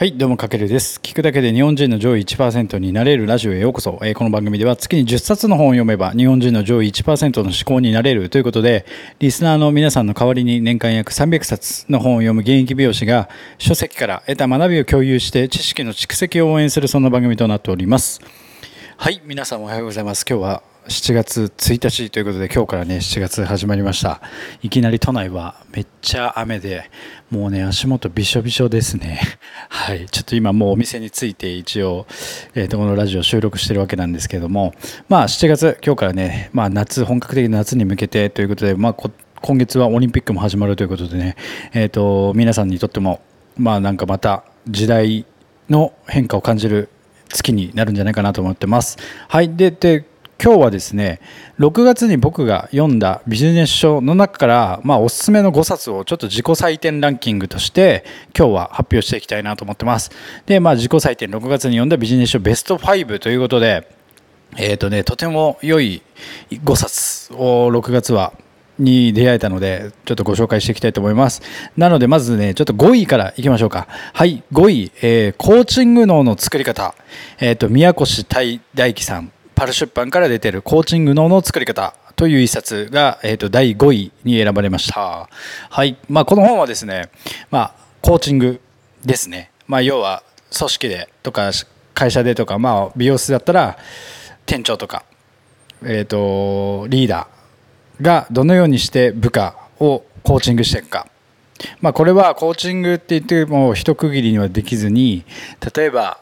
はい、どうも、かけるです。聞くだけで日本人の上位1%になれるラジオへようこそ。えーこの番組では月に10冊の本を読めば日本人の上位1%の思考になれるということで、リスナーの皆さんの代わりに年間約300冊の本を読む現役美容師が書籍から得た学びを共有して知識の蓄積を応援するそんな番組となっております。はい、皆さんおはようございます。今日は7月1日ということで今日からね7月始まりました。いきなり都内はめっちゃ雨でもうね足元びしょびしょですね。はい。ちょっと今もうお店に着いて一応、えー、とこのラジオ収録してるわけなんですけども。まあ7月今日からね、まあ、夏本格的な夏に向けてということで、まあ、こ今月はオリンピックも始まるということでね、えー、と皆さんにとってもまあなんかまた時代の変化を感じる月になるんじゃないかなと思ってます。はい、でで今日はですね6月に僕が読んだビジネス書の中から、まあ、おすすめの5冊をちょっと自己採点ランキングとして今日は発表していきたいなと思ってます。で、まあ、自己採点6月に読んだビジネス書ベスト5ということでえーとね、とても良い5冊を6月はに出会えたのでちょっとご紹介していきたいと思います。なのでまずねちょっと5位からいきましょうか。はい5位、えーコーチング脳の作り方。えっ、と宮越大大樹さん。パル出版から出てるコーチング脳の作り方という一冊が、えー、と第5位に選ばれました。はい。まあ、この本はですね、まあ、コーチングですね。まあ、要は組織でとか会社でとか、まあ、美容室だったら店長とか、えっ、と、リーダーがどのようにして部下をコーチングしていくか。まあ、これはコーチングって言っても一区切りにはできずに例えば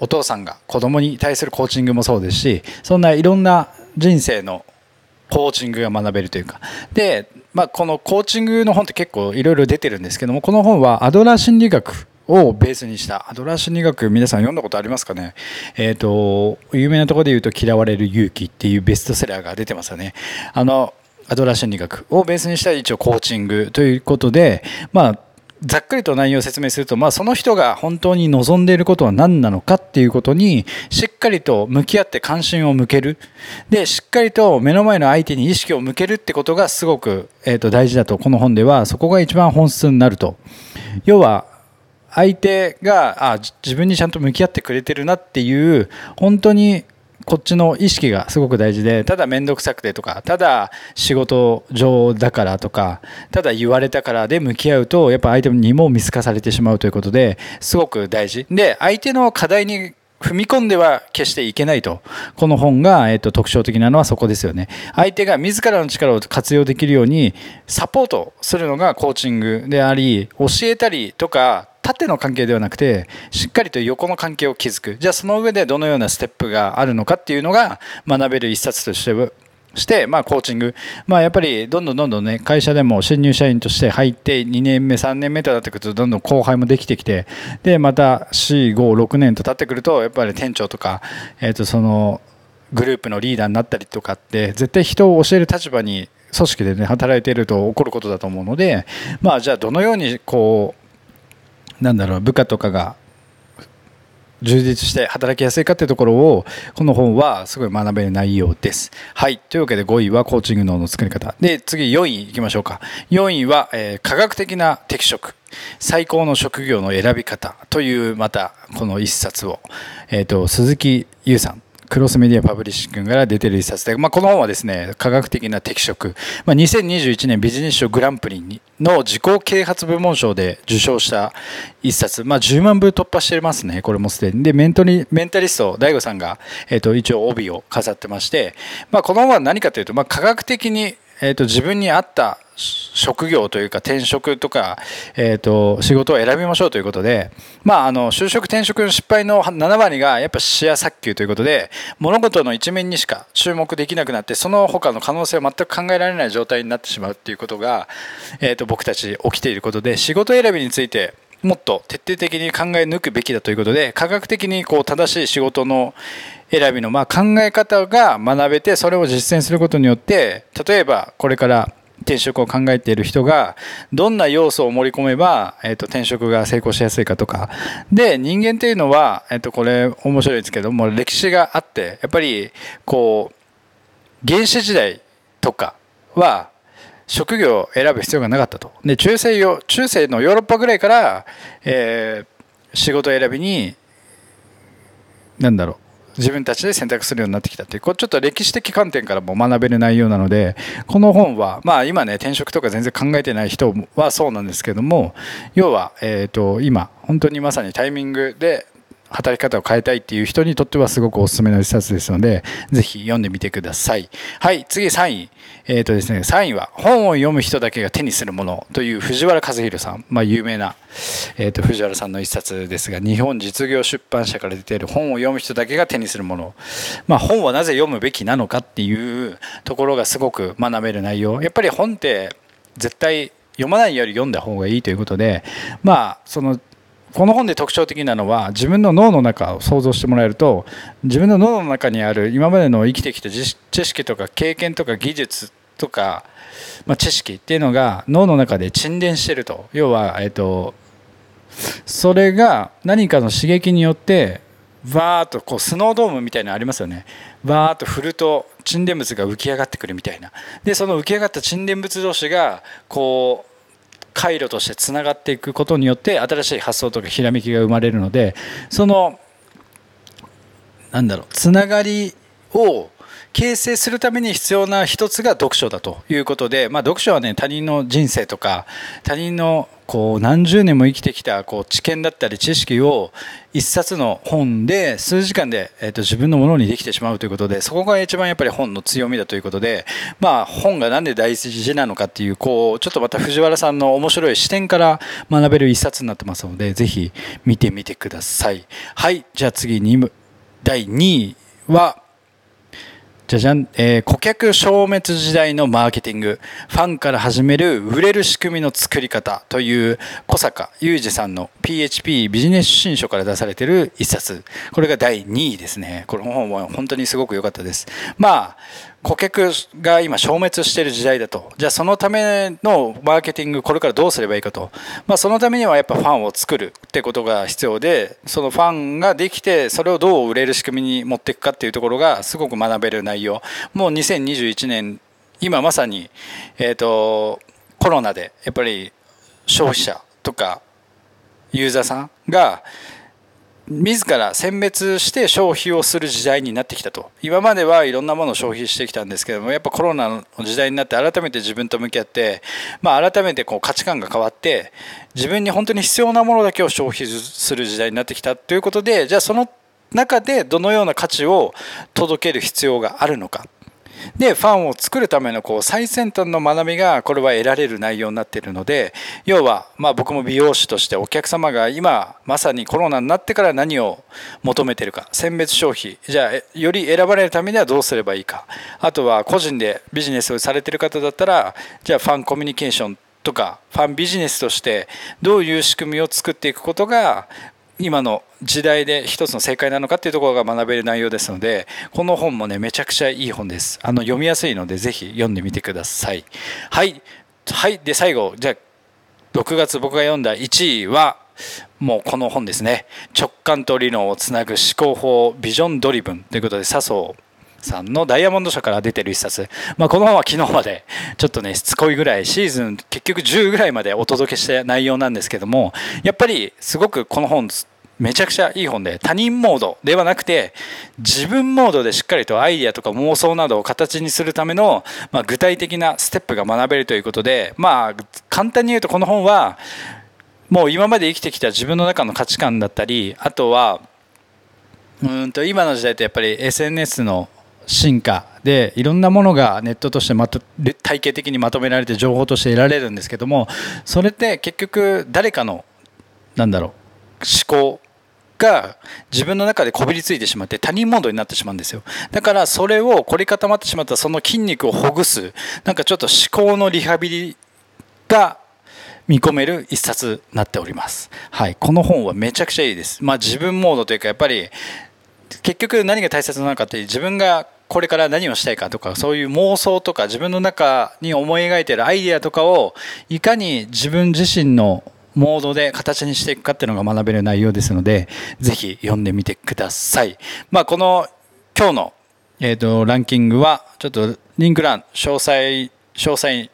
お父さんが子供に対するコーチングもそうですしそんないろんな人生のコーチングが学べるというか。で、まあ、このコーチングの本って結構いろいろ出てるんですけどもこの本はアドラー心理学をベースにしたアドラー心理学皆さん読んだことありますかね？えっ、と有名なところで言うと「嫌われる勇気」っていうベストセラーが出てますよね。あのアドラー心理学をベースにした一応コーチングということでまあざっくりと内容を説明すると、まあ、その人が本当に望んでいることは何なのかっていうことにしっかりと向き合って関心を向ける。でしっかりと目の前の相手に意識を向けるってことがすごく、えー、と大事だとこの本ではそこが一番本質になると。要は相手があ自分にちゃんと向き合ってくれてるなっていう本当にこっちの意識がすごく大事でただ面倒くさくてとかただ仕事上だからとかただ言われたからで向き合うとやっぱ相手にも見透かされてしまうということですごく大事で相手の課題に踏み込んでは決していけないと。この本が、えっと、特徴的なのはそこですよね。相手が自らの力を活用できるようにサポートするのがコーチングであり、教えたりとか、縦の関係ではなくてしっかりと横の関係を築く。じゃあその上でどのようなステップがあるのかっていうのが学べる一冊としてして、まあ、コーチング、まあ、やっぱりどんどんどんどんね会社でも新入社員として入って2年目3年目となってくるとどんどん後輩もできてきてでまた45,6年と経ってくるとやっぱり店長とか、えー、とそのグループのリーダーになったりとかって絶対人を教える立場に組織でね働いていると起こることだと思うのでまあじゃあどのようにこうなんだろう部下とかが充実して働きやすいかっていうところをこの本はすごい学べる内容です。はい。というわけで5位はコーチング脳の作り方。で、次4位いきましょうか。4位は、えー科学的な適職。最高の職業の選び方というまたこの一冊を、えっ、と、鈴木優さん。クロスメディアパブリッシングから出てる一冊で、まあ、この本はですね、科学的な適職、まあ、2021年ビジネス賞グランプリにの自己啓発部門賞で受賞した一冊、まあ、10万部突破してますね、これもすでに。で、メントリメンタリスト、大悟さんが、えっ、と、一応帯を飾ってまして、まあ、この本は何かというと、まあ、科学的に、えっ、と、自分に合った職業というか転職とか、えー、と仕事を選びましょうということで、まあ、あの就職転職の失敗の7割がやっぱ視野早急ということで物事の一面にしか注目できなくなってその他の可能性を全く考えられない状態になってしまうっていうことが、えー、と僕たち起きていることで仕事選びについてもっと徹底的に考え抜くべきだということで科学的にこう正しい仕事の選びのまあ考え方が学べてそれを実践することによって例えばこれから転職を考えている人がどんな要素を盛り込めば、えー、と転職が成功しやすいかとか。で人間っていうのは、えー、とこれ面白いですけども歴史があってやっぱりこう原始時代とかは職業を選ぶ必要がなかったと。で中世よ中世のヨーロッパぐらいから、えー仕事選びになんだろう自分たちで選択するようになってきたっていうこうちょっと歴史的観点からも学べる内容なのでこの本はまあ今ね転職とか全然考えてない人はそうなんですけども要はえと今本当にまさにタイミングで働き方を変えたいっていう人にとってはすごくおすすめの一冊ですので、ぜひ読んでみてください。はい、次3位。えっ、ー、とですね、3位は、本を読む人だけが手にするものという藤原和弘さん、まあ有名な、えっ、ー、と、藤原さんの一冊ですが、日本実業出版社から出ている本を読む人だけが手にするもの。まあ本はなぜ読むべきなのかっていうところがすごく学べる内容。やっぱり本って絶対読まないより読んだ方がいいということで、まあ、そのこの本で特徴的なのは自分の脳の中を想像してもらえると自分の脳の中にある今までの生きてきた知識とか経験とか技術とか、まあ、知識っていうのが脳の中で沈殿してると。要は、えっと、それが何かの刺激によってバーッとこうスノードームみたいなのありますよね。バーッと振ると沈殿物が浮き上がってくるみたいな。でその浮き上がった沈殿物同士がこう回路としてつながっていくことによって新しい発想とかひらめきが生まれるのでそのなんだろうつながりを形成するために必要な一つが読書だということで、まあ、読書はね他人の人生とか他人のこう何十年も生きてきたこう知見だったり知識を一冊の本で数時間で、えー、と自分のものにできてしまうということでそこが一番やっぱり本の強みだということで、まあ、本が何で大事なのかっていうこうちょっとまた藤原さんの面白い視点から学べる一冊になってますのでぜひ見てみてください。はいじゃあ次に第2位はじゃじゃん、えー、顧客消滅時代のマーケティング、ファンから始める売れる仕組みの作り方という小坂雄二さんの PHP ビジネス新書から出されている一冊。これが第2位ですね。この本は本当にすごく良かったです。まあ、顧客が今消滅している時代だと。じゃあそのためのマーケティング、これからどうすればいいかと。まあそのためにはやっぱファンを作るってことが必要で、そのファンができて、それをどう売れる仕組みに持っていくかっていうところがすごく学べる内容。もう2021年、今まさに、えっ、ー、と、コロナでやっぱり消費者とかユーザーさんが自ら選別して消費をする時代になってきたと。今まではいろんなものを消費してきたんですけどもやっぱコロナの時代になって改めて自分と向き合って、まあ、改めてこう価値観が変わって自分に本当に必要なものだけを消費する時代になってきたということでじゃあその中でどのような価値を届ける必要があるのか。でファンを作るためのこう最先端の学びがこれは得られる内容になっているので要はまあ僕も美容師としてお客様が今まさにコロナになってから何を求めてるか選別消費じゃあより選ばれるためにはどうすればいいか。あとは個人でビジネスをされてる方だったらじゃあファンコミュニケーションとかファンビジネスとしてどういう仕組みを作っていくことが今の時代で一つの正解なのかっていうところが学べる内容ですのでこの本もねめちゃくちゃいい本です。あの読みやすいのでぜひ読んでみてください。はい。はい。で最後。じゃあ6月僕が読んだ1位はもうこの本ですね。直感と理論をつなぐ思考法ビジョンドリブンということで笹生さんのダイヤモンド社から出てる一冊、まあ、この本は昨日までちょっとねしつこいぐらいシーズン結局10ぐらいまでお届けした内容なんですけどもやっぱりすごくこの本めちゃくちゃいい本で他人モードではなくて自分モードでしっかりとアイディアとか妄想などを形にするための、まあ、具体的なステップが学べるということでまあ簡単に言うとこの本はもう今まで生きてきた自分の中の価値観だったりあとはうんと今の時代ってやっぱり SNS の進化。でいろんなものがネットとしてまと体系的にまとめられて情報として得られるんですけどもそれって結局誰かのなんだろう思考が自分の中でこびりついてしまって他人モードになってしまうんですよ。だからそれを凝り固まってしまったその筋肉をほぐすなんかちょっと思考のリハビリが見込める一冊になっております。はい。この本はめちゃくちゃいいです。まあ自分モードというかやっぱり結局何が大切なのかって自分がこれから何をしたいかとかそういう妄想とか自分の中に思い描いてるアイデアとかをいかに自分自身のモードで形にしていくかっていうのが学べる内容ですのでぜひ読んでみてください。まあ、この今日の、えーと、ランキングはちょっとリンク欄詳細詳細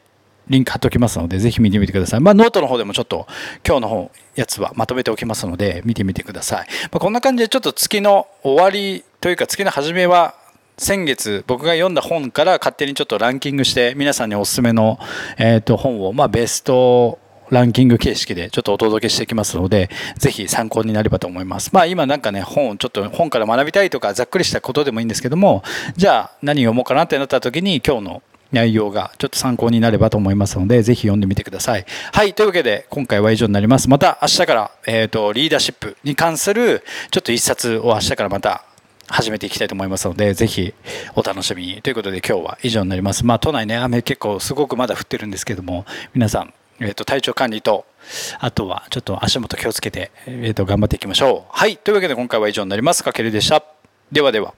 リンク貼っておきますので、ぜひ見てみてください。まあ、ノートの方でもちょっと今日の方、やつはまとめておきますので、見てみてください。まあ、こんな感じでちょっと月の終わりというか月の初めは、先月僕が読んだ本から勝手にちょっとランキングして皆さんにおすすめの、えー、と本を、まあ、ベストランキング形式でちょっとお届けしていきますので、ぜひ参考になればと思います。まあ今なんかね、本、ちょっと本から学びたいとかざっくりしたことでもいいんですけども、じゃあ何読もうかなってなった時に今日の内容がちょっと参考になればと思いますので、ぜひ読んでみてください。はい、というわけで今回は以上になります。また明日から、えっ、ー、と、リーダーシップに関するちょっと一冊を明日からまた始めていきたいと思いますので、ぜひお楽しみに。ということで今日は以上になります。まあ都内ね、雨結構すごくまだ降ってるんですけども、皆さん、えー、と体調管理と、あとはちょっと足元気をつけて、えー、と頑張っていきましょう。はい、というわけで今回は以上になります。かけるでした。ではでは。